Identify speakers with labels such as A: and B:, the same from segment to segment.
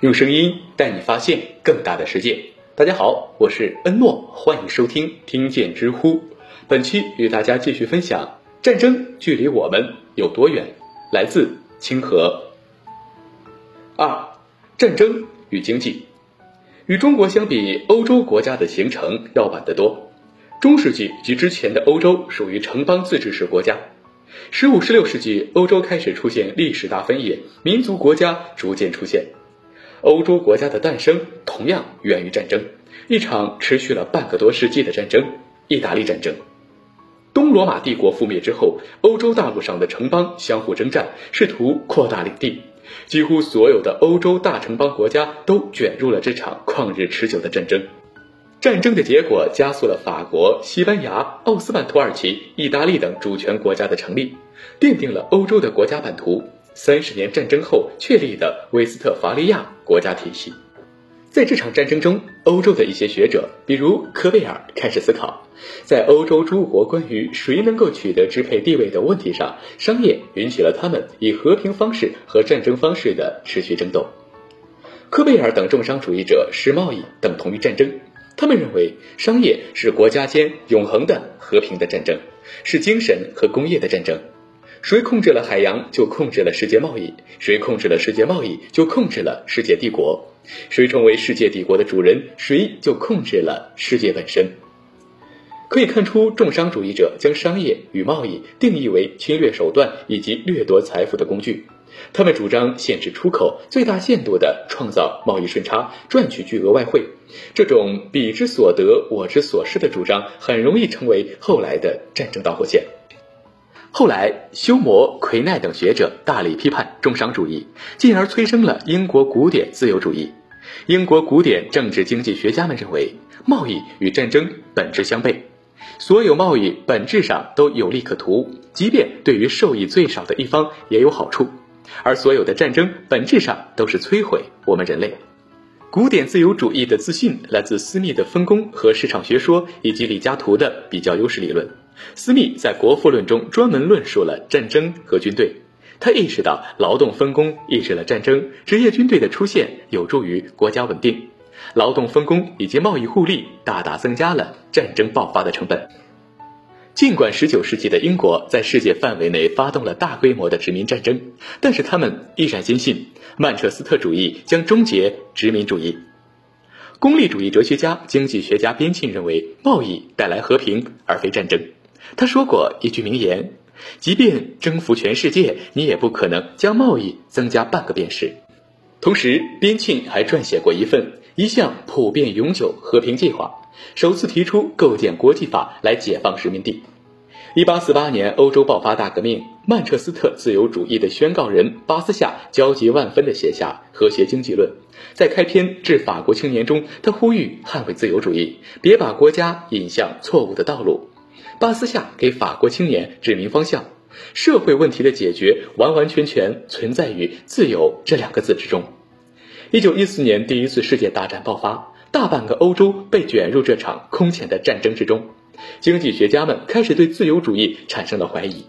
A: 用声音带你发现更大的世界。大家好，我是恩诺，欢迎收听听见知乎。本期与大家继续分享：战争距离我们有多远？来自清河。二，战争与经济。与中国相比，欧洲国家的形成要晚得多。中世纪及之前的欧洲属于城邦自治式国家。十五、十六世纪，欧洲开始出现历史大分野，民族国家逐渐出现。欧洲国家的诞生同样源于战争，一场持续了半个多世纪的战争——意大利战争。东罗马帝国覆灭之后，欧洲大陆上的城邦相互征战，试图扩大领地。几乎所有的欧洲大城邦国家都卷入了这场旷日持久的战争。战争的结果加速了法国、西班牙、奥斯曼土耳其、意大利等主权国家的成立，奠定了欧洲的国家版图。三十年战争后确立的威斯特伐利亚国家体系。在这场战争中，欧洲的一些学者，比如科贝尔，开始思考，在欧洲诸国关于谁能够取得支配地位的问题上，商业允许了他们以和平方式和战争方式的持续争斗。科贝尔等重商主义者视贸易等同于战争。他们认为，商业是国家间永恒的和平的战争，是精神和工业的战争。谁控制了海洋，就控制了世界贸易；谁控制了世界贸易，就控制了世界帝国；谁成为世界帝国的主人，谁就控制了世界本身。可以看出，重商主义者将商业与贸易定义为侵略手段以及掠夺财富的工具。他们主张限制出口，最大限度地创造贸易顺差，赚取巨额外汇。这种彼之所得，我之所失的主张，很容易成为后来的战争导火线。后来，休谟、奎奈等学者大力批判重商主义，进而催生了英国古典自由主义。英国古典政治经济学家们认为，贸易与战争本质相悖，所有贸易本质上都有利可图，即便对于受益最少的一方也有好处。而所有的战争本质上都是摧毁我们人类。古典自由主义的自信来自斯密的分工和市场学说，以及李嘉图的比较优势理论。斯密在《国富论》中专门论述了战争和军队。他意识到劳动分工抑制了战争，职业军队的出现有助于国家稳定。劳动分工以及贸易互利大大增加了战争爆发的成本。尽管19世纪的英国在世界范围内发动了大规模的殖民战争，但是他们依然坚信曼彻斯特主义将终结殖民主义。功利主义哲学家、经济学家边沁认为，贸易带来和平而非战争。他说过一句名言：“即便征服全世界，你也不可能将贸易增加半个便士。”同时，边沁还撰写过一份一项普遍永久和平计划。首次提出构建国际法来解放殖民地。一八四八年，欧洲爆发大革命，曼彻斯特自由主义的宣告人巴斯夏焦急万分地写下《和谐经济论》。在开篇致法国青年中，他呼吁捍卫自由主义，别把国家引向错误的道路。巴斯夏给法国青年指明方向：社会问题的解决完完全全存在于“自由”这两个字之中。一九一四年，第一次世界大战爆发。大半个欧洲被卷入这场空前的战争之中，经济学家们开始对自由主义产生了怀疑。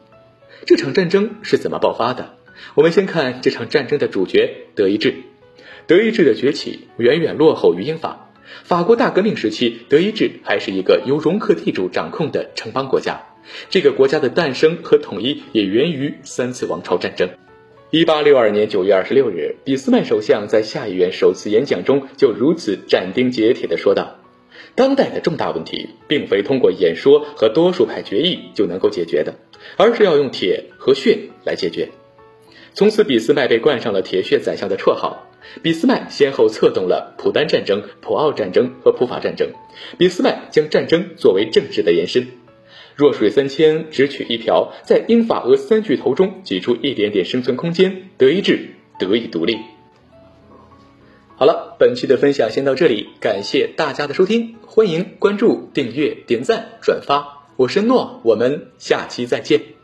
A: 这场战争是怎么爆发的？我们先看这场战争的主角——德意志。德意志的崛起远远落后于英法。法国大革命时期，德意志还是一个由容克地主掌控的城邦国家。这个国家的诞生和统一也源于三次王朝战争。一八六二年九月二十六日，俾斯麦首相在下议院首次演讲中就如此斩钉截铁地说道：“当代的重大问题，并非通过演说和多数派决议就能够解决的，而是要用铁和血来解决。”从此，俾斯麦被冠上了“铁血宰相”的绰号。俾斯麦先后策动了普丹战争、普奥战争和普法战争。俾斯麦将战争作为政治的延伸。弱水三千，只取一瓢，在英法俄三巨头中挤出一点点生存空间，德意志得以独立。好了，本期的分享先到这里，感谢大家的收听，欢迎关注、订阅、点赞、转发，我是诺，我们下期再见。